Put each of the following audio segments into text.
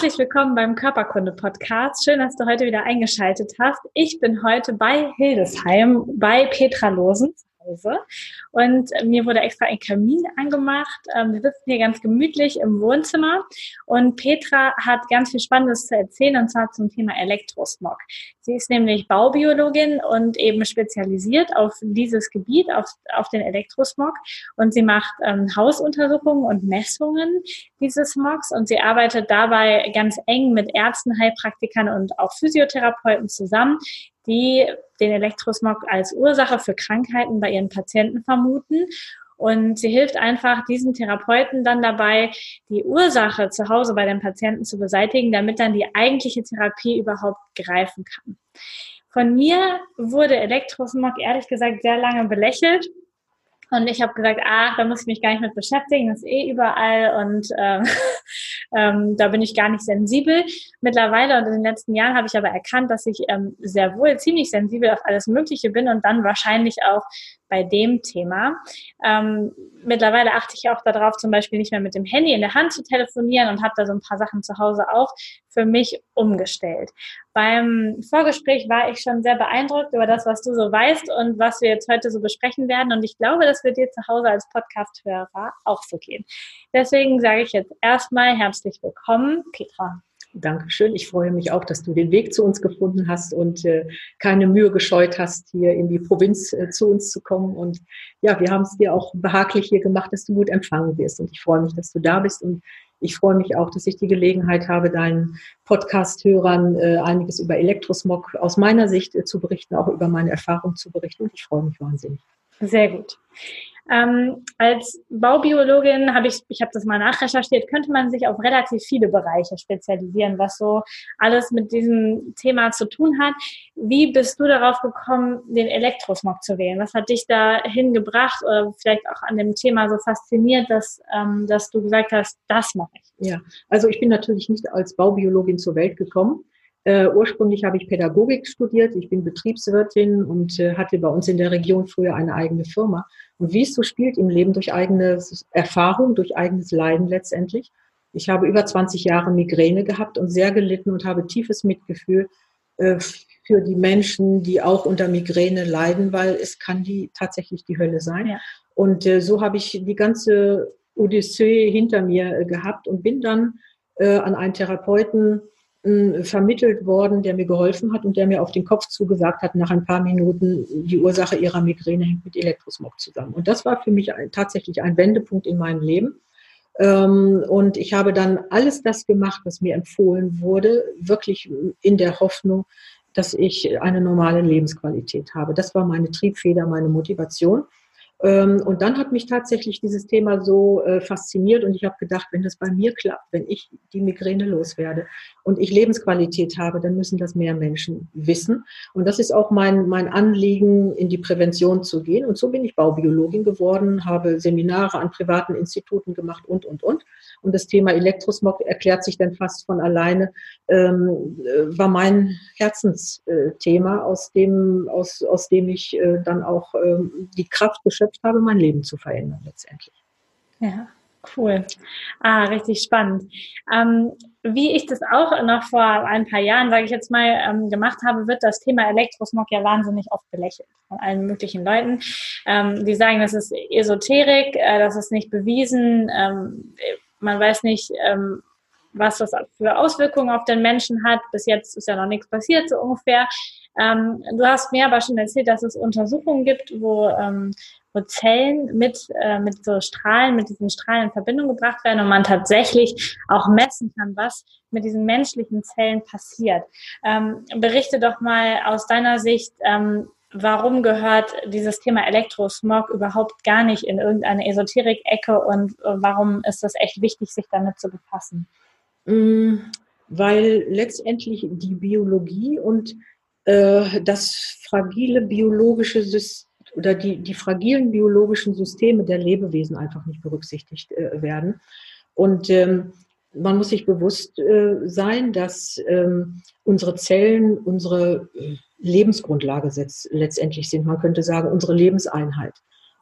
Herzlich willkommen beim Körperkunde-Podcast. Schön, dass du heute wieder eingeschaltet hast. Ich bin heute bei Hildesheim bei Petra Losen Hause. Und mir wurde extra ein Kamin angemacht. Ähm, wir sitzen hier ganz gemütlich im Wohnzimmer. Und Petra hat ganz viel Spannendes zu erzählen, und zwar zum Thema Elektrosmog. Sie ist nämlich Baubiologin und eben spezialisiert auf dieses Gebiet, auf, auf den Elektrosmog. Und sie macht ähm, Hausuntersuchungen und Messungen dieses Smogs. Und sie arbeitet dabei ganz eng mit Ärzten, Heilpraktikern und auch Physiotherapeuten zusammen, die den Elektrosmog als Ursache für Krankheiten bei ihren Patienten vermuten. Und sie hilft einfach diesen Therapeuten dann dabei, die Ursache zu Hause bei den Patienten zu beseitigen, damit dann die eigentliche Therapie überhaupt greifen kann. Von mir wurde Elektrosmog ehrlich gesagt sehr lange belächelt. Und ich habe gesagt, ach, da muss ich mich gar nicht mit beschäftigen, das ist eh überall und ähm, ähm, da bin ich gar nicht sensibel. Mittlerweile und in den letzten Jahren habe ich aber erkannt, dass ich ähm, sehr wohl ziemlich sensibel auf alles Mögliche bin und dann wahrscheinlich auch bei dem Thema. Ähm, mittlerweile achte ich auch darauf, zum Beispiel nicht mehr mit dem Handy in der Hand zu telefonieren und habe da so ein paar Sachen zu Hause auch für mich umgestellt. Beim Vorgespräch war ich schon sehr beeindruckt über das, was du so weißt und was wir jetzt heute so besprechen werden. Und ich glaube, das wird dir zu Hause als Podcast-Hörer auch so gehen. Deswegen sage ich jetzt erstmal herzlich willkommen, Petra. Dankeschön. Ich freue mich auch, dass du den Weg zu uns gefunden hast und äh, keine Mühe gescheut hast, hier in die Provinz äh, zu uns zu kommen. Und ja, wir haben es dir auch behaglich hier gemacht, dass du gut empfangen wirst. Und ich freue mich, dass du da bist. Und ich freue mich auch, dass ich die Gelegenheit habe, deinen Podcast-Hörern äh, einiges über Elektrosmog aus meiner Sicht äh, zu berichten, auch über meine Erfahrung zu berichten. Und ich freue mich wahnsinnig. Sehr gut. Ähm, als Baubiologin habe ich, ich habe das mal nachrecherchiert, könnte man sich auf relativ viele Bereiche spezialisieren, was so alles mit diesem Thema zu tun hat. Wie bist du darauf gekommen, den Elektrosmog zu wählen? Was hat dich da hingebracht oder vielleicht auch an dem Thema so fasziniert, dass, ähm, dass du gesagt hast, das mache ich? Ja, also ich bin natürlich nicht als Baubiologin zur Welt gekommen. Uh, ursprünglich habe ich Pädagogik studiert. Ich bin Betriebswirtin und uh, hatte bei uns in der Region früher eine eigene Firma. Und wie es so spielt im Leben durch eigene Erfahrung, durch eigenes Leiden letztendlich. Ich habe über 20 Jahre Migräne gehabt und sehr gelitten und habe tiefes Mitgefühl äh, für die Menschen, die auch unter Migräne leiden, weil es kann die tatsächlich die Hölle sein. Ja. Und äh, so habe ich die ganze Odyssee hinter mir äh, gehabt und bin dann äh, an einen Therapeuten vermittelt worden, der mir geholfen hat und der mir auf den Kopf zugesagt hat, nach ein paar Minuten, die Ursache ihrer Migräne hängt mit Elektrosmog zusammen. Und das war für mich tatsächlich ein Wendepunkt in meinem Leben. Ähm, und ich habe dann alles das gemacht, was mir empfohlen wurde, wirklich in der Hoffnung, dass ich eine normale Lebensqualität habe. Das war meine Triebfeder, meine Motivation. Ähm, und dann hat mich tatsächlich dieses Thema so äh, fasziniert und ich habe gedacht, wenn das bei mir klappt, wenn ich die Migräne loswerde und ich Lebensqualität habe, dann müssen das mehr Menschen wissen. Und das ist auch mein, mein Anliegen, in die Prävention zu gehen. Und so bin ich Baubiologin geworden, habe Seminare an privaten Instituten gemacht und, und, und. Und das Thema Elektrosmog erklärt sich dann fast von alleine, ähm, äh, war mein Herzensthema, aus dem, aus, aus dem ich äh, dann auch ähm, die Kraft geschöpft habe, mein Leben zu verändern letztendlich. Ja. Cool. Ah, richtig spannend. Ähm, wie ich das auch noch vor ein paar Jahren, sage ich jetzt mal, ähm, gemacht habe, wird das Thema Elektrosmog ja wahnsinnig oft belächelt von allen möglichen Leuten. Ähm, die sagen, das ist Esoterik, äh, das ist nicht bewiesen. Ähm, man weiß nicht, ähm, was das für Auswirkungen auf den Menschen hat. Bis jetzt ist ja noch nichts passiert, so ungefähr. Ähm, du hast mir aber schon erzählt, dass es Untersuchungen gibt, wo, wo Zellen mit, äh, mit so Strahlen, mit diesen Strahlen in Verbindung gebracht werden und man tatsächlich auch messen kann, was mit diesen menschlichen Zellen passiert. Ähm, berichte doch mal aus deiner Sicht, ähm, warum gehört dieses Thema Elektrosmog überhaupt gar nicht in irgendeine Esoterik-Ecke und äh, warum ist das echt wichtig, sich damit zu befassen? Mm, weil letztendlich die Biologie und äh, das fragile biologische System oder die, die fragilen biologischen Systeme der Lebewesen einfach nicht berücksichtigt äh, werden. Und ähm, man muss sich bewusst äh, sein, dass ähm, unsere Zellen unsere äh, Lebensgrundlage letztendlich sind. Man könnte sagen, unsere Lebenseinheit.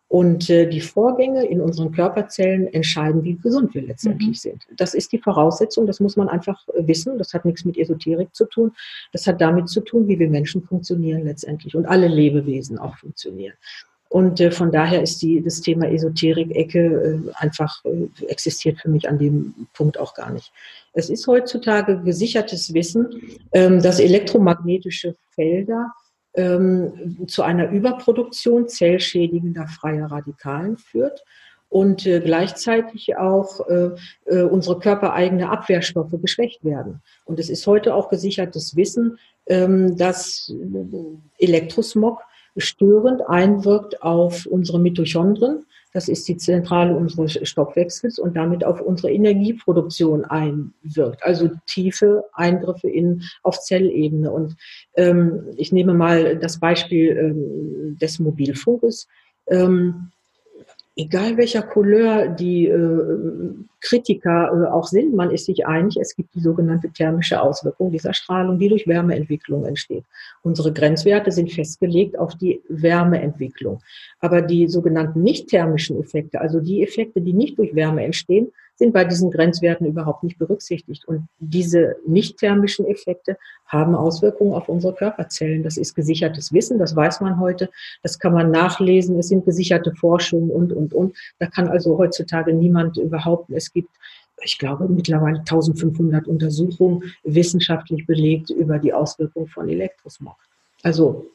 Und äh, die Vorgänge in unseren Körperzellen entscheiden, wie gesund wir letztendlich mhm. sind. Das ist die Voraussetzung, das muss man einfach äh, wissen. Das hat nichts mit Esoterik zu tun. Das hat damit zu tun, wie wir Menschen funktionieren letztendlich und alle Lebewesen auch funktionieren. Und äh, von daher ist die, das Thema Esoterik-Ecke äh, einfach äh, existiert für mich an dem Punkt auch gar nicht. Es ist heutzutage gesichertes Wissen, ähm, dass elektromagnetische Felder ähm, zu einer Überproduktion zellschädigender freier Radikalen führt und äh, gleichzeitig auch äh, äh, unsere körpereigene Abwehrstoffe geschwächt werden. Und es ist heute auch gesichertes Wissen, ähm, dass Elektrosmog störend einwirkt auf unsere Mitochondrien. Das ist die Zentrale unseres Stoffwechsels und damit auf unsere Energieproduktion einwirkt. Also tiefe Eingriffe in, auf Zellebene. Und ähm, ich nehme mal das Beispiel ähm, des Mobilfunkes. Ähm, egal welcher Couleur die äh, Kritiker äh, auch sind, man ist sich einig, es gibt die sogenannte thermische Auswirkung dieser Strahlung, die durch Wärmeentwicklung entsteht. Unsere Grenzwerte sind festgelegt auf die Wärmeentwicklung. Aber die sogenannten nicht thermischen Effekte, also die Effekte, die nicht durch Wärme entstehen, sind bei diesen Grenzwerten überhaupt nicht berücksichtigt. Und diese nicht thermischen Effekte haben Auswirkungen auf unsere Körperzellen. Das ist gesichertes Wissen, das weiß man heute, das kann man nachlesen, es sind gesicherte Forschungen und, und, und. Da kann also heutzutage niemand überhaupt, es gibt ich glaube, mittlerweile 1500 Untersuchungen wissenschaftlich belegt über die Auswirkungen von Elektrosmog. Also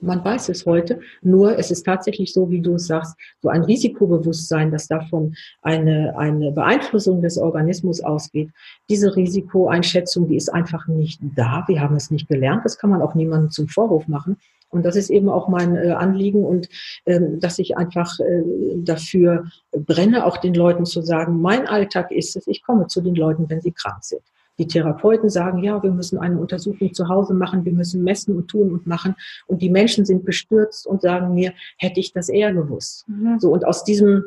man weiß es heute, nur es ist tatsächlich so, wie du es sagst, so ein Risikobewusstsein, dass davon eine, eine Beeinflussung des Organismus ausgeht. Diese Risikoeinschätzung, die ist einfach nicht da. Wir haben es nicht gelernt. Das kann man auch niemandem zum Vorwurf machen. Und das ist eben auch mein äh, Anliegen und ähm, dass ich einfach äh, dafür brenne, auch den Leuten zu sagen, mein Alltag ist es, ich komme zu den Leuten, wenn sie krank sind. Die Therapeuten sagen, ja, wir müssen eine Untersuchung zu Hause machen, wir müssen messen und tun und machen. Und die Menschen sind bestürzt und sagen mir, hätte ich das eher gewusst. Mhm. So, und aus diesem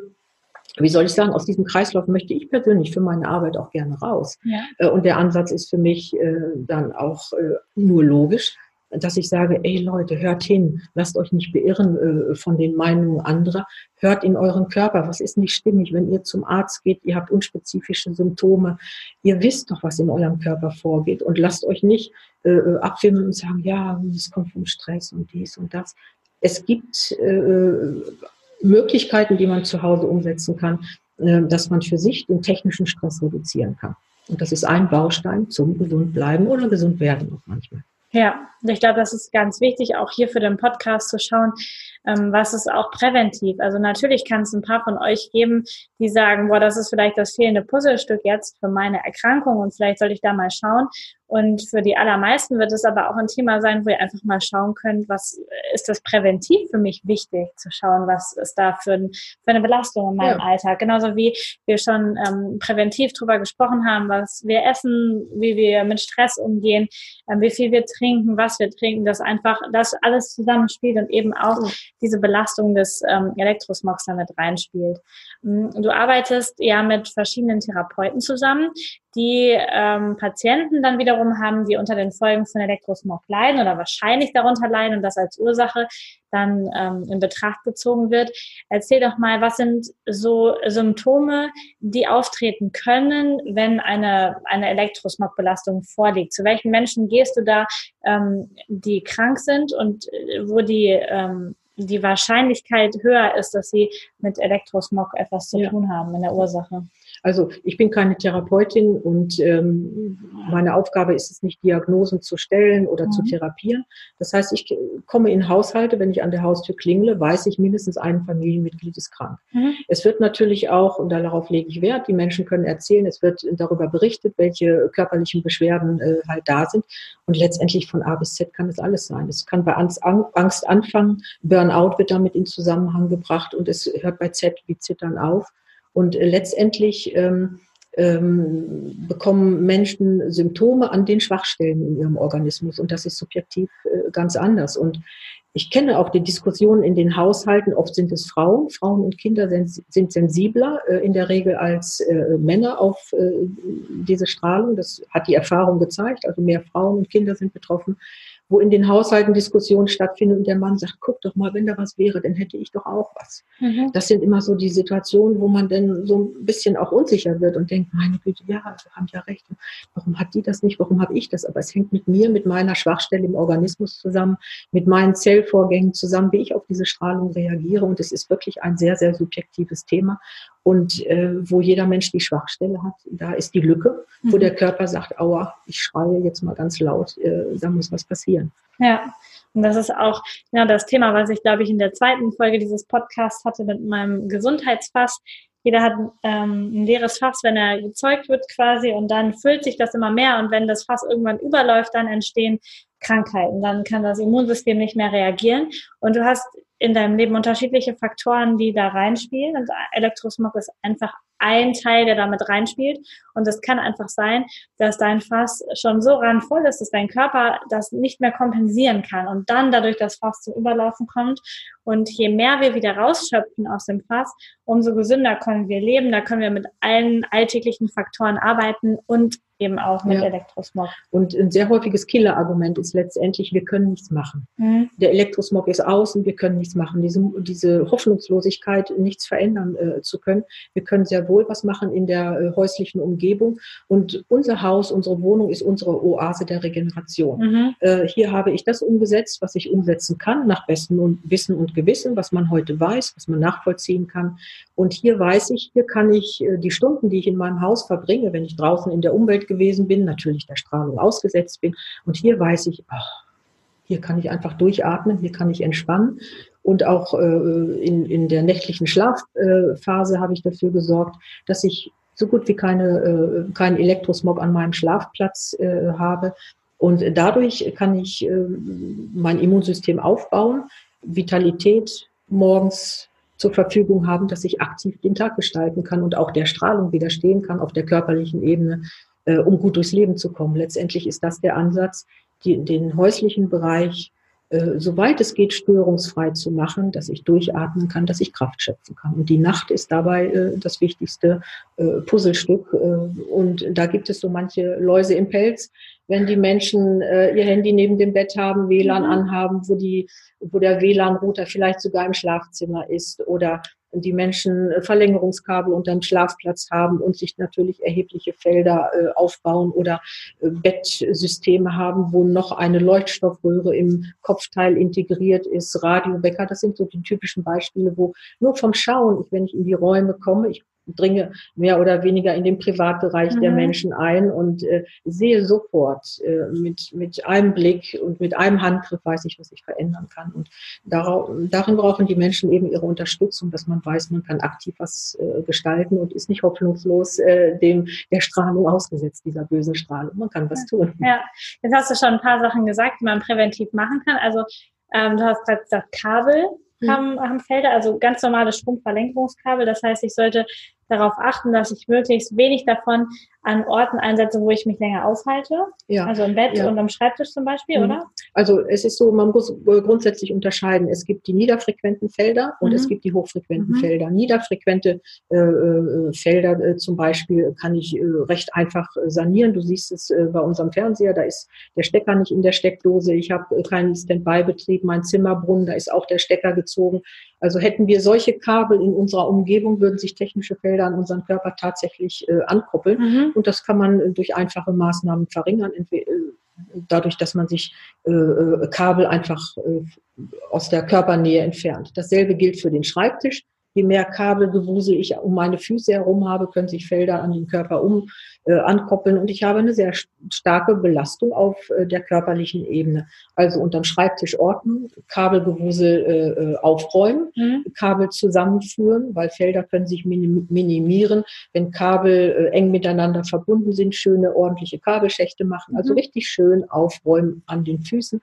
wie soll ich sagen, aus diesem Kreislauf möchte ich persönlich für meine Arbeit auch gerne raus. Ja. Äh, und der Ansatz ist für mich äh, dann auch äh, nur logisch, dass ich sage, ey Leute, hört hin, lasst euch nicht beirren äh, von den Meinungen anderer, hört in euren Körper, was ist nicht stimmig, wenn ihr zum Arzt geht, ihr habt unspezifische Symptome, ihr wisst doch, was in eurem Körper vorgeht und lasst euch nicht äh, äh abwimmeln und sagen, ja, es kommt vom Stress und dies und das. Es gibt äh, Möglichkeiten, die man zu Hause umsetzen kann, äh, dass man für sich den technischen Stress reduzieren kann. Und das ist ein Baustein zum gesund bleiben oder gesund werden auch manchmal. Ja, ich glaube, das ist ganz wichtig, auch hier für den Podcast zu schauen, ähm, was ist auch präventiv. Also natürlich kann es ein paar von euch geben, die sagen, boah, das ist vielleicht das fehlende Puzzlestück jetzt für meine Erkrankung und vielleicht sollte ich da mal schauen. Und für die allermeisten wird es aber auch ein Thema sein, wo ihr einfach mal schauen könnt, was ist das präventiv für mich wichtig, zu schauen, was ist da für, ein, für eine Belastung in meinem ja. Alltag. Genauso wie wir schon ähm, präventiv drüber gesprochen haben, was wir essen, wie wir mit Stress umgehen, ähm, wie viel wir trinken, was wir trinken, dass einfach das alles zusammenspielt und eben auch. Diese Belastung des ähm, Elektrosmogs damit reinspielt. Mm, du arbeitest ja mit verschiedenen Therapeuten zusammen, die ähm, Patienten dann wiederum haben, die unter den Folgen von Elektrosmog leiden oder wahrscheinlich darunter leiden und das als Ursache dann ähm, in Betracht gezogen wird. Erzähl doch mal, was sind so Symptome, die auftreten können, wenn eine, eine Elektrosmogbelastung vorliegt? Zu welchen Menschen gehst du da, ähm, die krank sind und äh, wo die ähm, die Wahrscheinlichkeit höher ist, dass sie mit Elektrosmog etwas zu ja. tun haben in der Ursache. Also ich bin keine Therapeutin und ähm, meine Aufgabe ist es nicht, Diagnosen zu stellen oder mhm. zu therapieren. Das heißt, ich komme in Haushalte, wenn ich an der Haustür klingle, weiß ich, mindestens ein Familienmitglied ist krank. Mhm. Es wird natürlich auch, und darauf lege ich Wert, die Menschen können erzählen, es wird darüber berichtet, welche körperlichen Beschwerden äh, halt da sind. Und letztendlich von A bis Z kann es alles sein. Es kann bei Angst, Angst anfangen, Burnout wird damit in Zusammenhang gebracht und es hört bei Z wie Zittern auf. Und letztendlich ähm, ähm, bekommen Menschen Symptome an den Schwachstellen in ihrem Organismus und das ist subjektiv äh, ganz anders. Und ich kenne auch die Diskussionen in den Haushalten. Oft sind es Frauen. Frauen und Kinder sind, sind sensibler äh, in der Regel als äh, Männer auf äh, diese Strahlung. Das hat die Erfahrung gezeigt. Also mehr Frauen und Kinder sind betroffen wo in den Haushalten Diskussionen stattfinden und der Mann sagt, guck doch mal, wenn da was wäre, dann hätte ich doch auch was. Mhm. Das sind immer so die Situationen, wo man dann so ein bisschen auch unsicher wird und denkt, meine Güte, ja, wir haben ja recht. Warum hat die das nicht? Warum habe ich das? Aber es hängt mit mir, mit meiner Schwachstelle im Organismus zusammen, mit meinen Zellvorgängen zusammen, wie ich auf diese Strahlung reagiere. Und es ist wirklich ein sehr, sehr subjektives Thema. Und äh, wo jeder Mensch die Schwachstelle hat, da ist die Lücke, wo mhm. der Körper sagt, aua, ich schreie jetzt mal ganz laut, äh, da muss was passieren. Ja, und das ist auch ja, das Thema, was ich, glaube ich, in der zweiten Folge dieses Podcasts hatte mit meinem Gesundheitsfass. Jeder hat ähm, ein leeres Fass, wenn er gezeugt wird quasi und dann füllt sich das immer mehr und wenn das Fass irgendwann überläuft, dann entstehen Krankheiten. Dann kann das Immunsystem nicht mehr reagieren. Und du hast in deinem Leben unterschiedliche Faktoren, die da reinspielen. Und Elektrosmog ist einfach ein Teil, der damit reinspielt. Und es kann einfach sein, dass dein Fass schon so randvoll ist, dass dein Körper das nicht mehr kompensieren kann und dann dadurch das Fass zum Überlaufen kommt. Und je mehr wir wieder rausschöpfen aus dem Fass, umso gesünder können wir leben. Da können wir mit allen alltäglichen Faktoren arbeiten und eben auch mit ja. Elektrosmog. Und ein sehr häufiges Killerargument ist letztendlich, wir können nichts machen. Mhm. Der Elektrosmog ist außen, wir können nichts machen. Diese, diese Hoffnungslosigkeit, nichts verändern äh, zu können. Wir können sehr wohl was machen in der äh, häuslichen Umgebung. Und unser Haus, unsere Wohnung ist unsere Oase der Regeneration. Mhm. Äh, hier habe ich das umgesetzt, was ich umsetzen kann, nach bestem Wissen und Gewissen, was man heute weiß, was man nachvollziehen kann. Und hier weiß ich, hier kann ich äh, die Stunden, die ich in meinem Haus verbringe, wenn ich draußen in der Umwelt gewesen bin, natürlich der Strahlung ausgesetzt bin. Und hier weiß ich, ach, hier kann ich einfach durchatmen, hier kann ich entspannen. Und auch äh, in, in der nächtlichen Schlafphase äh, habe ich dafür gesorgt, dass ich so gut wie keine, äh, keinen Elektrosmog an meinem Schlafplatz äh, habe. Und dadurch kann ich äh, mein Immunsystem aufbauen, Vitalität morgens zur Verfügung haben, dass ich aktiv den Tag gestalten kann und auch der Strahlung widerstehen kann auf der körperlichen Ebene, äh, um gut durchs Leben zu kommen. Letztendlich ist das der Ansatz, die, den häuslichen Bereich äh, soweit es geht, störungsfrei zu machen, dass ich durchatmen kann, dass ich Kraft schöpfen kann. Und die Nacht ist dabei äh, das wichtigste äh, Puzzlestück. Äh, und da gibt es so manche Läuse im Pelz, wenn die Menschen äh, ihr Handy neben dem Bett haben, WLAN mhm. anhaben, wo die, wo der WLAN-Router vielleicht sogar im Schlafzimmer ist oder die Menschen äh, Verlängerungskabel unterm Schlafplatz haben und sich natürlich erhebliche Felder äh, aufbauen oder äh, Bettsysteme haben, wo noch eine Leuchtstoffröhre im Kopfteil integriert ist, Radiowecker. Das sind so die typischen Beispiele, wo nur vom Schauen, wenn ich in die Räume komme, ich dringe mehr oder weniger in den Privatbereich mhm. der Menschen ein und äh, sehe sofort äh, mit, mit einem Blick und mit einem Handgriff weiß ich, was ich verändern kann. Und darauf, darin brauchen die Menschen eben ihre Unterstützung, dass man weiß, man kann aktiv was äh, gestalten und ist nicht hoffnungslos äh, dem der Strahlung ausgesetzt, dieser bösen Strahlung. Man kann was tun. Ja, jetzt hast du schon ein paar Sachen gesagt, die man präventiv machen kann. Also ähm, du hast gerade gesagt, Kabel mhm. haben, haben Felder, also ganz normale Stromverlängerungskabel. Das heißt, ich sollte darauf achten, dass ich möglichst wenig davon an Orten einsetze, wo ich mich länger aufhalte. Ja. Also im Bett ja. und am Schreibtisch zum Beispiel, mhm. oder? Also es ist so, man muss grundsätzlich unterscheiden. Es gibt die niederfrequenten Felder und mhm. es gibt die hochfrequenten mhm. Felder. Niederfrequente äh, äh, Felder äh, zum Beispiel kann ich äh, recht einfach äh, sanieren. Du siehst es äh, bei unserem Fernseher, da ist der Stecker nicht in der Steckdose. Ich habe keinen Standby-Betrieb, mein Zimmerbrunnen, da ist auch der Stecker gezogen. Also hätten wir solche Kabel in unserer Umgebung, würden sich technische Felder an unseren Körper tatsächlich ankoppeln. Und das kann man durch einfache Maßnahmen verringern, äh, dadurch, dass man sich äh, äh, Kabel einfach äh, aus der Körpernähe entfernt. Dasselbe gilt für den Schreibtisch. Je mehr Kabelgewusel ich um meine Füße herum habe, können sich Felder an den Körper um äh, ankoppeln und ich habe eine sehr starke Belastung auf äh, der körperlichen Ebene. Also unterm Schreibtisch ordnen, Kabelgewusel äh, äh, aufräumen, mhm. Kabel zusammenführen, weil Felder können sich minim minimieren, wenn Kabel äh, eng miteinander verbunden sind, schöne ordentliche Kabelschächte machen, also mhm. richtig schön aufräumen an den Füßen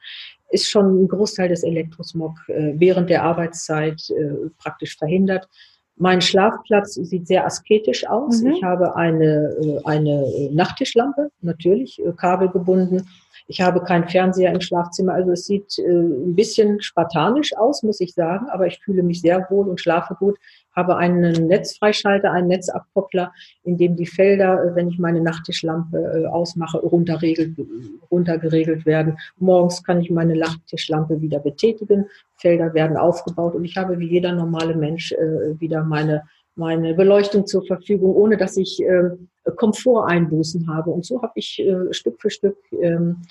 ist schon ein Großteil des Elektrosmog äh, während der Arbeitszeit äh, praktisch verhindert. Mein Schlafplatz sieht sehr asketisch aus. Mhm. Ich habe eine, äh, eine Nachttischlampe, natürlich, kabelgebunden. Ich habe keinen Fernseher im Schlafzimmer. Also es sieht ein bisschen spartanisch aus, muss ich sagen, aber ich fühle mich sehr wohl und schlafe gut. Habe einen Netzfreischalter, einen Netzabkoppler, in dem die Felder, äh, wenn ich meine Nachttischlampe äh, ausmache, runterregelt, runtergeregelt werden. Morgens kann ich meine Nachttischlampe wieder betätigen. Felder werden aufgebaut und ich habe wie jeder normale Mensch äh, wieder meine meine Beleuchtung zur Verfügung, ohne dass ich äh, Komforteinbußen habe. Und so habe ich Stück für Stück ähm,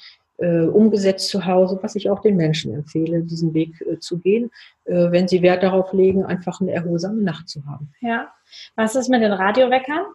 äh, umgesetzt zu Hause, was ich auch den Menschen empfehle, diesen Weg äh, zu gehen, äh, wenn sie Wert darauf legen, einfach eine erholsame Nacht zu haben. Ja. Was ist mit den Radioweckern?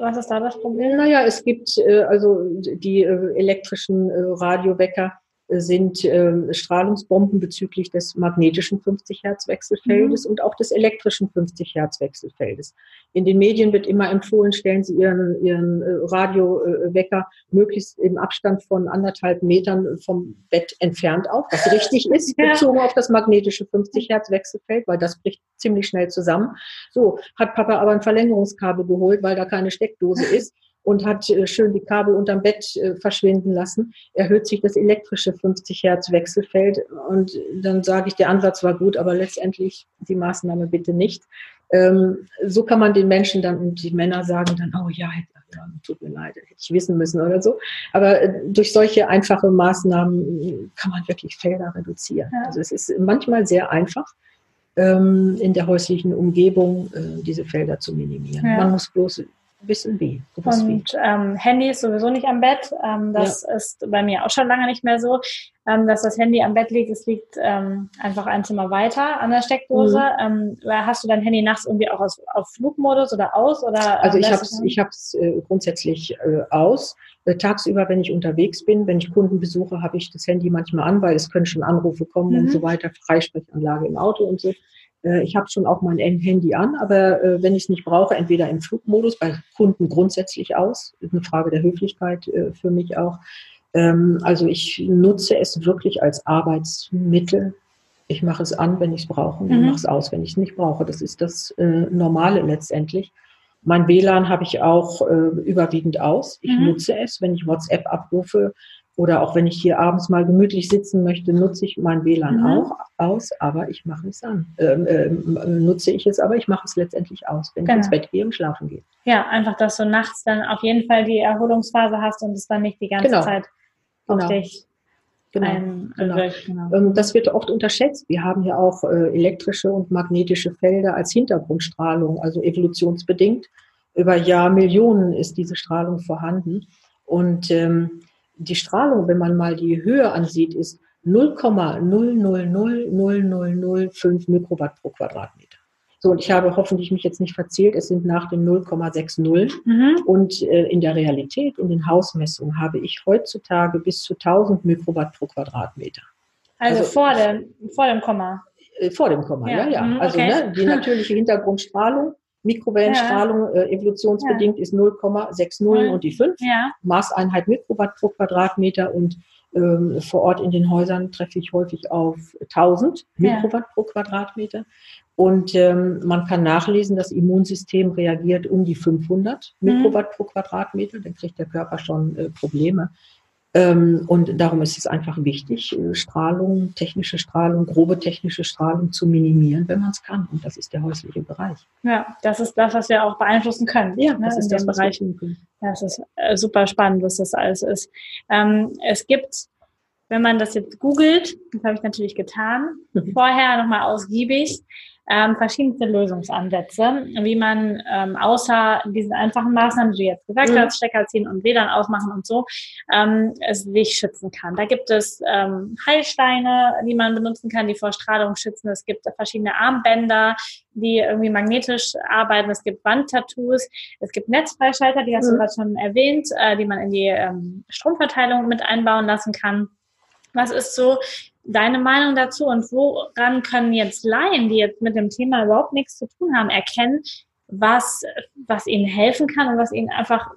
Was ist da das Problem? Naja, es gibt äh, also die äh, elektrischen äh, Radiowecker, sind äh, Strahlungsbomben bezüglich des magnetischen 50 Hertz Wechselfeldes mhm. und auch des elektrischen 50 Hertz Wechselfeldes. In den Medien wird immer empfohlen, stellen Sie Ihren, Ihren äh, Radiowecker möglichst im Abstand von anderthalb Metern vom Bett entfernt auf, was richtig ist, ja. bezogen auf das magnetische 50 Hertz Wechselfeld, weil das bricht ziemlich schnell zusammen. So, hat Papa aber ein Verlängerungskabel geholt, weil da keine Steckdose ist und hat äh, schön die Kabel unterm Bett äh, verschwinden lassen, erhöht sich das elektrische 50 Hertz Wechselfeld und dann sage ich, der Ansatz war gut, aber letztendlich die Maßnahme bitte nicht. Ähm, so kann man den Menschen dann und die Männer sagen dann, oh ja, tut mir leid, hätte ich wissen müssen oder so. Aber äh, durch solche einfache Maßnahmen kann man wirklich Felder reduzieren. Also es ist manchmal sehr einfach ähm, in der häuslichen Umgebung diese Felder zu minimieren. Man muss bloß wissen wie. Und ähm, Handy ist sowieso nicht am Bett. Ähm, das ja. ist bei mir auch schon lange nicht mehr so, ähm, dass das Handy am Bett liegt. Es liegt ähm, einfach ein Zimmer weiter an der Steckdose. Mhm. Ähm, hast du dein Handy nachts irgendwie auch aus, auf Flugmodus oder aus? Oder, ähm, also ich habe es ich hab's, äh, grundsätzlich äh, aus. Äh, tagsüber, wenn ich unterwegs bin, wenn ich Kunden besuche, habe ich das Handy manchmal an, weil es können schon Anrufe kommen mhm. und so weiter, Freisprechanlage im Auto und so. Äh, ich habe schon auch mein Handy an, aber äh, wenn ich es nicht brauche, entweder im Flugmodus, bei Kunden grundsätzlich aus, ist eine Frage der Höflichkeit äh, für mich auch. Ähm, also ich nutze es wirklich als Arbeitsmittel. Ich mache es an, wenn ich es brauche, und ich mhm. mache es aus, wenn ich es nicht brauche. Das ist das Normale letztendlich. Mein WLAN habe ich auch überwiegend aus. Ich mhm. nutze es, wenn ich WhatsApp abrufe, oder auch wenn ich hier abends mal gemütlich sitzen möchte, nutze ich mein WLAN mhm. auch aus, aber ich mache es an. Ähm, ähm, nutze ich es, aber ich mache es letztendlich aus, wenn genau. ich ins Bett gehe und schlafen gehe. Ja, einfach, dass du nachts dann auf jeden Fall die Erholungsphase hast und es dann nicht die ganze genau. Zeit auf genau. dich Genau, ein, genau. genau. Ähm, das wird oft unterschätzt. Wir haben ja auch äh, elektrische und magnetische Felder als Hintergrundstrahlung, also evolutionsbedingt. Über Jahrmillionen ist diese Strahlung vorhanden. Und ähm, die Strahlung, wenn man mal die Höhe ansieht, ist 0,000005 Mikrowatt pro Quadratmeter. So, und ich habe hoffentlich mich jetzt nicht verzählt, es sind nach den 0,60. Mhm. Und äh, in der Realität, in den Hausmessungen, habe ich heutzutage bis zu 1000 Mikrowatt pro Quadratmeter. Also, also vor, dem, vor dem Komma. Äh, vor dem Komma, ja, ja. ja. Mhm, also okay. ne, die natürliche Hintergrundstrahlung Mikrowellenstrahlung ja. äh, evolutionsbedingt ja. ist 0,60 mhm. und die 5. Ja. Maßeinheit Mikrowatt pro Quadratmeter und ähm, vor Ort in den Häusern treffe ich häufig auf 1000 Mikrowatt pro Quadratmeter. Und ähm, man kann nachlesen, das Immunsystem reagiert um die 500 mhm. Mikrowatt pro Quadratmeter. Dann kriegt der Körper schon äh, Probleme. Ähm, und darum ist es einfach wichtig, äh, Strahlung, technische Strahlung, grobe technische Strahlung zu minimieren, wenn man es kann. Und das ist der häusliche Bereich. Ja, das ist das, was wir auch beeinflussen können. Ja, ne, das ist das Bereich. Ja, das ist äh, super spannend, was das alles ist. Ähm, es gibt, wenn man das jetzt googelt, das habe ich natürlich getan, mhm. vorher nochmal ausgiebig, ähm, verschiedenste Lösungsansätze, wie man ähm, außer diesen einfachen Maßnahmen, die du jetzt gesagt mhm. hast, Stecker ziehen und WLAN ausmachen und so, ähm, es sich schützen kann. Da gibt es ähm, Heilsteine, die man benutzen kann, die vor Strahlung schützen. Es gibt verschiedene Armbänder, die irgendwie magnetisch arbeiten. Es gibt Wandtattoos. Es gibt Netzfreischalter, die hast mhm. du gerade schon erwähnt, äh, die man in die ähm, Stromverteilung mit einbauen lassen kann. Was ist so deine Meinung dazu und woran können jetzt Laien, die jetzt mit dem Thema überhaupt nichts zu tun haben, erkennen, was, was ihnen helfen kann und was ihnen einfach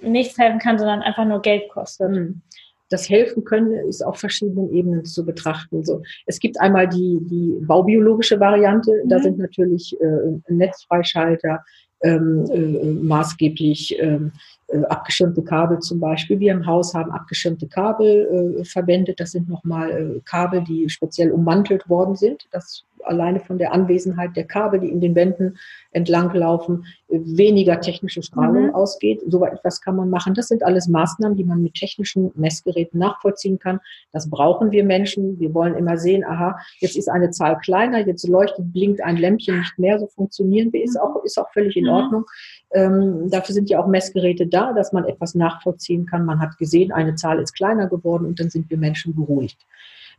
nichts helfen kann, sondern einfach nur Geld kostet? Hm. das helfen können, ist auf verschiedenen Ebenen zu betrachten. So, es gibt einmal die, die baubiologische Variante, mhm. da sind natürlich äh, Netzfreischalter ähm, äh, maßgeblich ähm, äh, abgeschirmte Kabel zum Beispiel. Wir im Haus haben abgeschirmte Kabel äh, verwendet. Das sind nochmal äh, Kabel, die speziell ummantelt worden sind. Das alleine von der Anwesenheit der Kabel, die in den Wänden entlanglaufen, weniger technische Strahlung mhm. ausgeht. So etwas kann man machen. Das sind alles Maßnahmen, die man mit technischen Messgeräten nachvollziehen kann. Das brauchen wir Menschen. Wir wollen immer sehen, aha, jetzt ist eine Zahl kleiner, jetzt leuchtet, blinkt ein Lämpchen nicht mehr. So funktionieren wir. Ist auch, ist auch völlig in mhm. Ordnung. Ähm, dafür sind ja auch Messgeräte da, dass man etwas nachvollziehen kann. Man hat gesehen, eine Zahl ist kleiner geworden und dann sind wir Menschen beruhigt.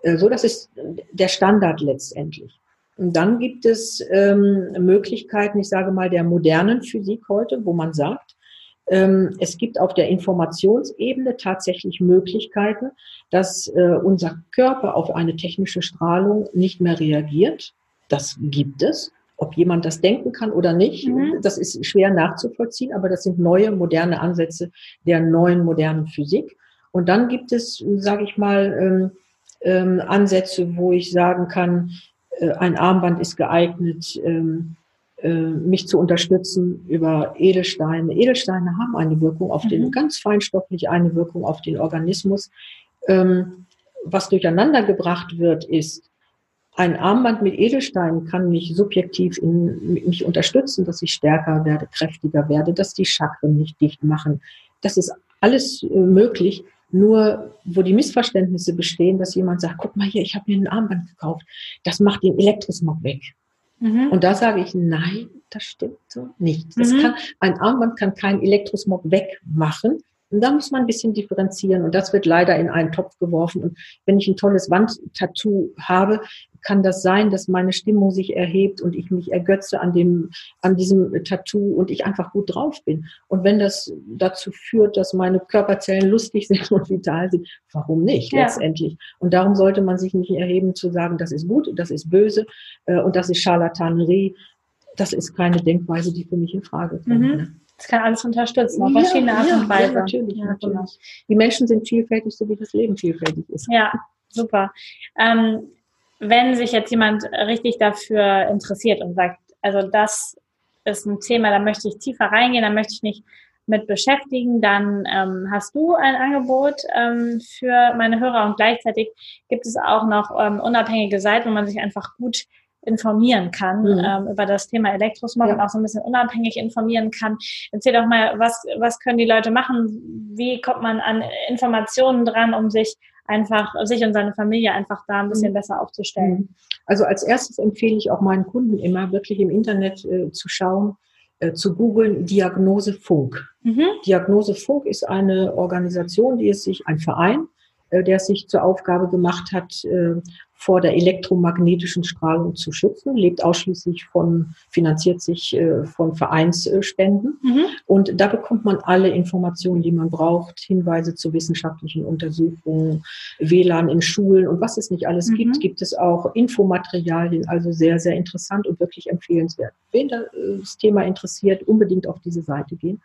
Äh, so, das ist der Standard letztendlich. Und dann gibt es ähm, Möglichkeiten, ich sage mal, der modernen Physik heute, wo man sagt, ähm, es gibt auf der Informationsebene tatsächlich Möglichkeiten, dass äh, unser Körper auf eine technische Strahlung nicht mehr reagiert. Das gibt es. Ob jemand das denken kann oder nicht, mhm. das ist schwer nachzuvollziehen, aber das sind neue, moderne Ansätze der neuen, modernen Physik. Und dann gibt es, sage ich mal, ähm, ähm, Ansätze, wo ich sagen kann, ein Armband ist geeignet, ähm, äh, mich zu unterstützen über Edelsteine. Edelsteine haben eine Wirkung auf den, mhm. ganz feinstofflich eine Wirkung auf den Organismus. Ähm, was durcheinander gebracht wird, ist, ein Armband mit Edelsteinen kann mich subjektiv in, mich unterstützen, dass ich stärker werde, kräftiger werde, dass die Chakren nicht dicht machen. Das ist alles äh, möglich. Nur, wo die Missverständnisse bestehen, dass jemand sagt, guck mal hier, ich habe mir ein Armband gekauft, das macht den Elektrismog weg. Mhm. Und da sage ich, nein, das stimmt so nicht. Mhm. kann, ein Armband kann keinen Elektrosmog wegmachen. Und da muss man ein bisschen differenzieren. Und das wird leider in einen Topf geworfen. Und wenn ich ein tolles Wandtattoo habe, kann das sein, dass meine Stimmung sich erhebt und ich mich ergötze an dem, an diesem Tattoo und ich einfach gut drauf bin. Und wenn das dazu führt, dass meine Körperzellen lustig sind und vital sind, warum nicht ja. letztendlich? Und darum sollte man sich nicht erheben zu sagen, das ist gut, das ist böse äh, und das ist Charlatanerie. Das ist keine Denkweise, die für mich in Frage kommt. Mhm. Ne? Das kann alles unterstützen, auf ja, verschiedene Art ja, und Weise. Ja, natürlich, ja, natürlich. Genau. Die Menschen sind vielfältig, so wie das Leben vielfältig ist. Ja, super. Ähm, wenn sich jetzt jemand richtig dafür interessiert und sagt, also das ist ein Thema, da möchte ich tiefer reingehen, da möchte ich mich mit beschäftigen, dann ähm, hast du ein Angebot ähm, für meine Hörer und gleichzeitig gibt es auch noch ähm, unabhängige Seiten, wo man sich einfach gut informieren kann mhm. ähm, über das Thema Elektrosmog ja. und auch so ein bisschen unabhängig informieren kann. Erzähl doch mal, was, was können die Leute machen? Wie kommt man an Informationen dran, um sich einfach sich und seine Familie einfach da ein bisschen mhm. besser aufzustellen. Mhm. Also als erstes empfehle ich auch meinen Kunden immer wirklich im Internet äh, zu schauen, äh, zu googeln Diagnose Funk. Mhm. Diagnose Funk ist eine Organisation, die es sich, ein Verein, der es sich zur Aufgabe gemacht hat, äh, vor der elektromagnetischen Strahlung zu schützen, lebt ausschließlich von, finanziert sich äh, von Vereinsspenden. Mhm. Und da bekommt man alle Informationen, die man braucht, Hinweise zu wissenschaftlichen Untersuchungen, WLAN in Schulen und was es nicht alles mhm. gibt, gibt es auch Infomaterialien, also sehr, sehr interessant und wirklich empfehlenswert. Wen das Thema interessiert, unbedingt auf diese Seite gehen.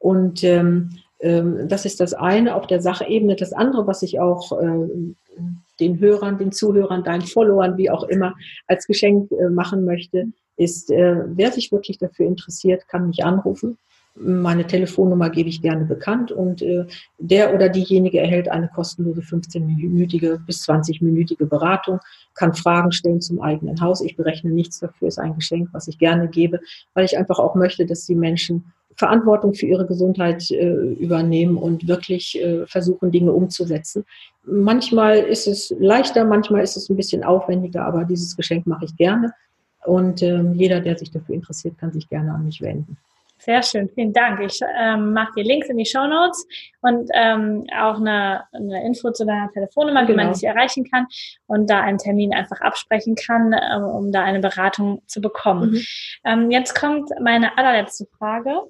Und ähm, das ist das eine auf der Sachebene. Das andere, was ich auch äh, den Hörern, den Zuhörern, deinen Followern, wie auch immer, als Geschenk äh, machen möchte, ist, äh, wer sich wirklich dafür interessiert, kann mich anrufen. Meine Telefonnummer gebe ich gerne bekannt und äh, der oder diejenige erhält eine kostenlose 15-minütige bis 20-minütige Beratung, kann Fragen stellen zum eigenen Haus. Ich berechne nichts dafür, ist ein Geschenk, was ich gerne gebe, weil ich einfach auch möchte, dass die Menschen Verantwortung für ihre Gesundheit äh, übernehmen und wirklich äh, versuchen, Dinge umzusetzen. Manchmal ist es leichter, manchmal ist es ein bisschen aufwendiger, aber dieses Geschenk mache ich gerne. Und ähm, jeder, der sich dafür interessiert, kann sich gerne an mich wenden. Sehr schön, vielen Dank. Ich ähm, mache die Links in die Show Notes und ähm, auch eine, eine Info zu deiner Telefonnummer, genau. wie man genau. dich erreichen kann und da einen Termin einfach absprechen kann, ähm, um da eine Beratung zu bekommen. Mhm. Ähm, jetzt kommt meine allerletzte Frage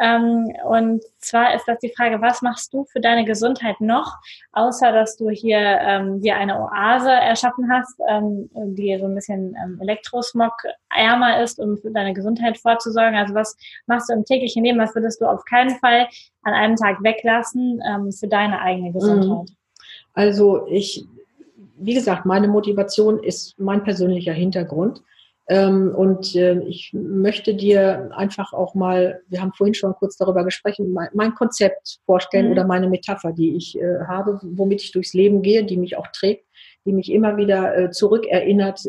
ähm, und zwar ist das die Frage, was machst du für deine Gesundheit noch, außer dass du hier ähm, dir eine Oase erschaffen hast, ähm, die so ein bisschen ähm, Elektrosmog ärmer ist, um für deine Gesundheit vorzusorgen. Also was machst du im täglichen Leben, was würdest du auf keinen Fall an einem Tag weglassen ähm, für deine eigene Gesundheit? Mhm. Also ich, wie gesagt, meine Motivation ist mein persönlicher Hintergrund. Ähm, und äh, ich möchte dir einfach auch mal, wir haben vorhin schon kurz darüber gesprochen, mein, Konzept vorstellen mhm. oder meine Metapher, die ich äh, habe, womit ich durchs Leben gehe, die mich auch trägt, die mich immer wieder äh, zurückerinnert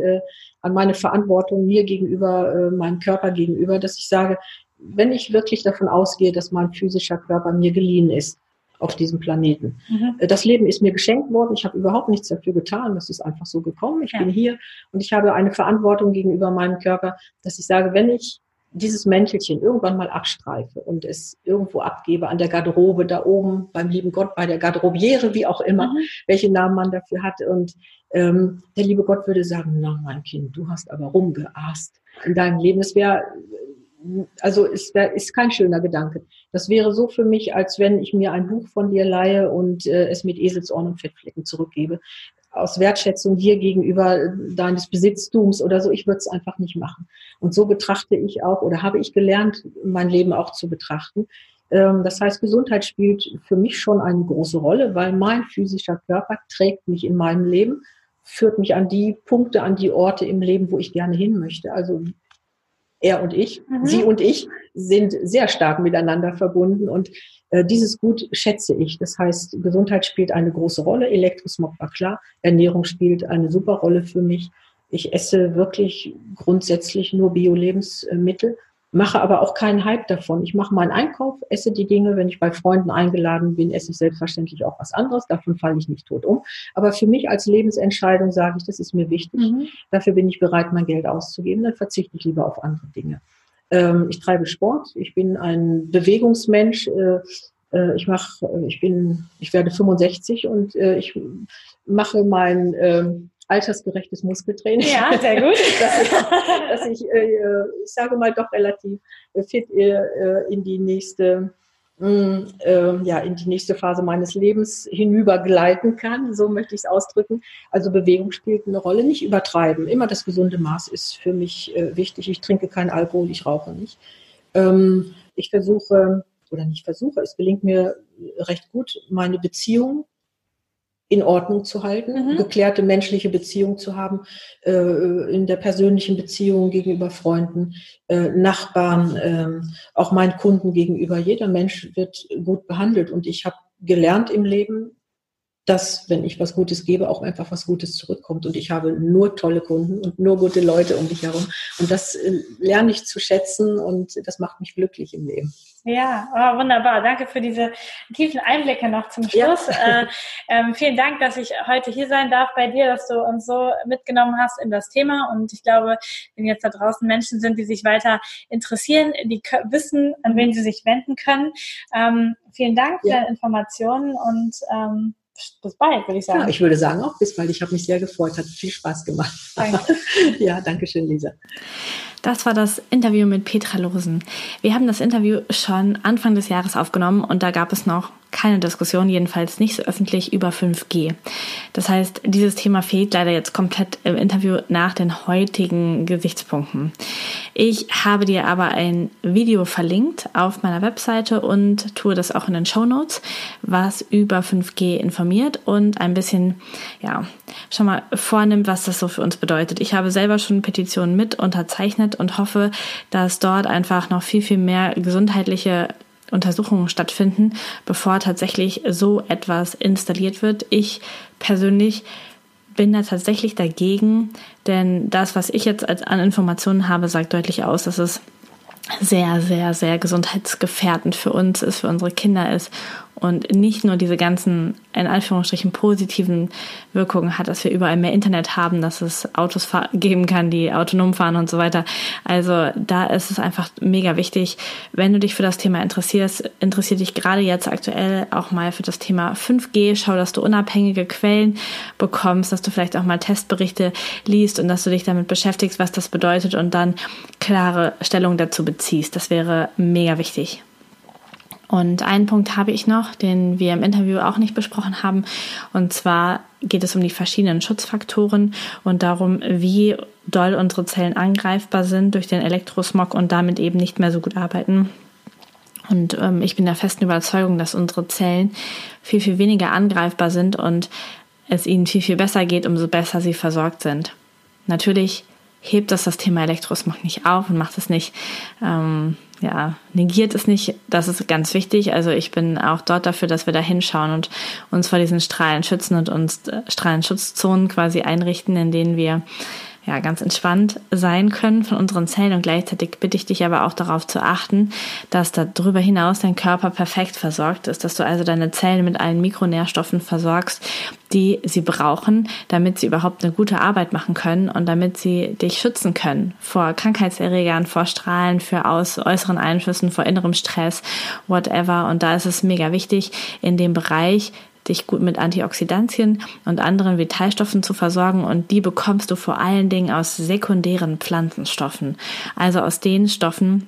an meine Verantwortung mir gegenüber, meinem Körper gegenüber, dass ich sage, wenn ich wirklich davon ausgehe, dass mein physischer Körper mir geliehen ist, auf diesem Planeten. Mhm. Das Leben ist mir geschenkt worden. Ich habe überhaupt nichts dafür getan. Das ist einfach so gekommen. Ich ja. bin hier und ich habe eine Verantwortung gegenüber meinem Körper, dass ich sage, wenn ich dieses Mäntelchen irgendwann mal abstreife und es irgendwo abgebe an der Garderobe da oben beim lieben Gott, bei der Garderobiere, wie auch immer, mhm. welchen Namen man dafür hat. Und ähm, der liebe Gott würde sagen, na mein Kind, du hast aber rumgeast in deinem Leben. Es wäre also ist, ist kein schöner Gedanke. Das wäre so für mich, als wenn ich mir ein Buch von dir leihe und äh, es mit Eselsohren und Fettflecken zurückgebe. Aus Wertschätzung dir gegenüber deines Besitztums oder so. Ich würde es einfach nicht machen. Und so betrachte ich auch oder habe ich gelernt, mein Leben auch zu betrachten. Ähm, das heißt, Gesundheit spielt für mich schon eine große Rolle, weil mein physischer Körper trägt mich in meinem Leben führt mich an die Punkte, an die Orte im Leben, wo ich gerne hin möchte. Also er und ich, mhm. sie und ich sind sehr stark miteinander verbunden und äh, dieses Gut schätze ich. Das heißt, Gesundheit spielt eine große Rolle, Elektrosmog war klar, Ernährung spielt eine super Rolle für mich. Ich esse wirklich grundsätzlich nur Bio-Lebensmittel mache aber auch keinen Hype davon. Ich mache meinen Einkauf, esse die Dinge. Wenn ich bei Freunden eingeladen bin, esse ich selbstverständlich auch was anderes. Davon falle ich nicht tot um. Aber für mich als Lebensentscheidung sage ich, das ist mir wichtig. Mhm. Dafür bin ich bereit, mein Geld auszugeben. Dann verzichte ich lieber auf andere Dinge. Ähm, ich treibe Sport. Ich bin ein Bewegungsmensch. Äh, äh, ich mache, ich bin, ich werde 65 und äh, ich mache mein ähm, altersgerechtes Muskeltraining. Ja, sehr gut. dass ich, dass ich, äh, ich sage mal, doch relativ fit äh, in die nächste mm, äh, ja, in die nächste Phase meines Lebens hinübergleiten kann, so möchte ich es ausdrücken. Also Bewegung spielt eine Rolle, nicht übertreiben. Immer das gesunde Maß ist für mich äh, wichtig. Ich trinke keinen Alkohol, ich rauche nicht. Ähm, ich versuche, oder nicht versuche, es gelingt mir recht gut, meine Beziehung in Ordnung zu halten, mhm. geklärte menschliche Beziehung zu haben, äh, in der persönlichen Beziehung gegenüber Freunden, äh, Nachbarn, äh, auch meinen Kunden gegenüber. Jeder Mensch wird gut behandelt und ich habe gelernt im Leben, dass, wenn ich was Gutes gebe, auch einfach was Gutes zurückkommt. Und ich habe nur tolle Kunden und nur gute Leute um mich herum. Und das äh, lerne ich zu schätzen und das macht mich glücklich im Leben. Ja, oh, wunderbar. Danke für diese tiefen Einblicke noch zum Schluss. Ja. Äh, ähm, vielen Dank, dass ich heute hier sein darf bei dir, dass du uns so mitgenommen hast in das Thema. Und ich glaube, wenn jetzt da draußen Menschen sind, die sich weiter interessieren, die wissen, an wen sie sich wenden können. Ähm, vielen Dank für ja. deine Informationen und ähm, bis bald, würde ich sagen. Ja, ich würde sagen auch bis bald. Ich habe mich sehr gefreut, hat viel Spaß gemacht. Danke. ja, danke schön, Lisa. Das war das Interview mit Petra Losen. Wir haben das Interview schon Anfang des Jahres aufgenommen und da gab es noch keine Diskussion, jedenfalls nicht so öffentlich über 5G. Das heißt, dieses Thema fehlt leider jetzt komplett im Interview nach den heutigen Gesichtspunkten. Ich habe dir aber ein Video verlinkt auf meiner Webseite und tue das auch in den Show Notes, was über 5G informiert und ein bisschen, ja, schon mal vornimmt, was das so für uns bedeutet. Ich habe selber schon Petitionen mit unterzeichnet und hoffe, dass dort einfach noch viel, viel mehr gesundheitliche Untersuchungen stattfinden, bevor tatsächlich so etwas installiert wird. Ich persönlich bin da tatsächlich dagegen, denn das, was ich jetzt als an Informationen habe, sagt deutlich aus, dass es sehr, sehr, sehr gesundheitsgefährdend für uns ist, für unsere Kinder ist und nicht nur diese ganzen, in Anführungsstrichen, positiven Wirkungen hat, dass wir überall mehr Internet haben, dass es Autos geben kann, die autonom fahren und so weiter. Also da ist es einfach mega wichtig, wenn du dich für das Thema interessierst, interessiert dich gerade jetzt aktuell auch mal für das Thema 5G, schau, dass du unabhängige Quellen bekommst, dass du vielleicht auch mal Testberichte liest und dass du dich damit beschäftigst, was das bedeutet und dann klare Stellung dazu beziehst. Das wäre mega wichtig. Und einen Punkt habe ich noch, den wir im Interview auch nicht besprochen haben. Und zwar geht es um die verschiedenen Schutzfaktoren und darum, wie doll unsere Zellen angreifbar sind durch den Elektrosmog und damit eben nicht mehr so gut arbeiten. Und ähm, ich bin der festen Überzeugung, dass unsere Zellen viel, viel weniger angreifbar sind und es ihnen viel, viel besser geht, umso besser sie versorgt sind. Natürlich hebt das das Thema Elektrosmog nicht auf und macht es nicht, ähm, ja, negiert es nicht. Das ist ganz wichtig. Also ich bin auch dort dafür, dass wir da hinschauen und uns vor diesen Strahlen schützen und uns äh, Strahlenschutzzonen quasi einrichten, in denen wir ja, ganz entspannt sein können von unseren Zellen und gleichzeitig bitte ich dich aber auch darauf zu achten, dass darüber hinaus dein Körper perfekt versorgt ist, dass du also deine Zellen mit allen Mikronährstoffen versorgst, die sie brauchen, damit sie überhaupt eine gute Arbeit machen können und damit sie dich schützen können vor Krankheitserregern, vor Strahlen, für aus, äußeren Einflüssen, vor innerem Stress, whatever. Und da ist es mega wichtig, in dem Bereich dich gut mit Antioxidantien und anderen Vitalstoffen zu versorgen und die bekommst du vor allen Dingen aus sekundären Pflanzenstoffen, also aus den Stoffen,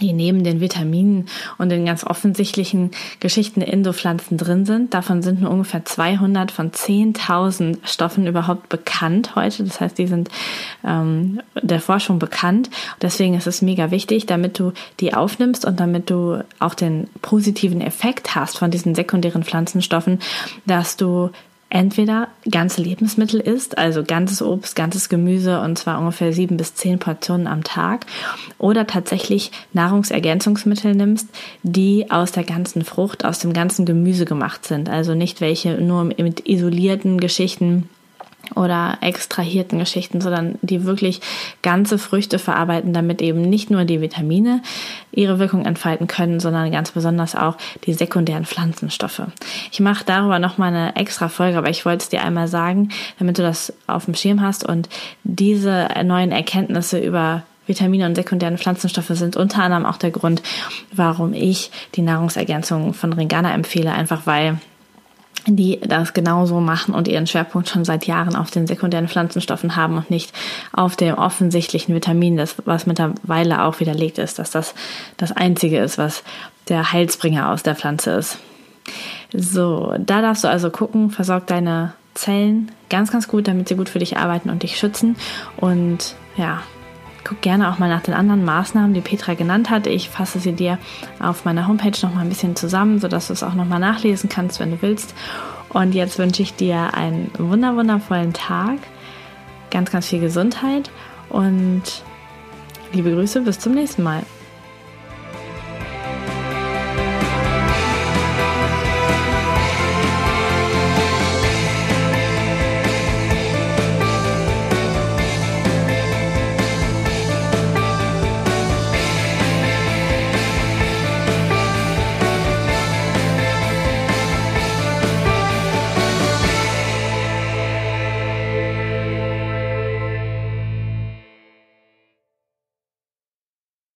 die neben den Vitaminen und den ganz offensichtlichen Geschichten in so Pflanzen drin sind. Davon sind nur ungefähr 200 von 10.000 Stoffen überhaupt bekannt heute. Das heißt, die sind ähm, der Forschung bekannt. Deswegen ist es mega wichtig, damit du die aufnimmst und damit du auch den positiven Effekt hast von diesen sekundären Pflanzenstoffen, dass du entweder ganze Lebensmittel isst, also ganzes Obst, ganzes Gemüse und zwar ungefähr sieben bis zehn Portionen am Tag oder tatsächlich Nahrungsergänzungsmittel nimmst, die aus der ganzen Frucht, aus dem ganzen Gemüse gemacht sind. Also nicht welche nur mit isolierten Geschichten oder extrahierten Geschichten, sondern die wirklich ganze Früchte verarbeiten, damit eben nicht nur die Vitamine ihre Wirkung entfalten können, sondern ganz besonders auch die sekundären Pflanzenstoffe. Ich mache darüber nochmal eine extra Folge, aber ich wollte es dir einmal sagen, damit du das auf dem Schirm hast und diese neuen Erkenntnisse über Vitamine und sekundären Pflanzenstoffe sind unter anderem auch der Grund, warum ich die Nahrungsergänzung von Ringana empfehle, einfach weil die das genauso machen und ihren Schwerpunkt schon seit Jahren auf den sekundären Pflanzenstoffen haben und nicht auf dem offensichtlichen Vitamin, das was mittlerweile auch widerlegt ist, dass das das einzige ist, was der Heilsbringer aus der Pflanze ist. So, da darfst du also gucken, versorg deine Zellen ganz, ganz gut, damit sie gut für dich arbeiten und dich schützen. Und ja, Guck gerne auch mal nach den anderen Maßnahmen, die Petra genannt hat. Ich fasse sie dir auf meiner Homepage noch mal ein bisschen zusammen, sodass du es auch noch mal nachlesen kannst, wenn du willst. Und jetzt wünsche ich dir einen wunder wundervollen Tag, ganz, ganz viel Gesundheit und liebe Grüße, bis zum nächsten Mal.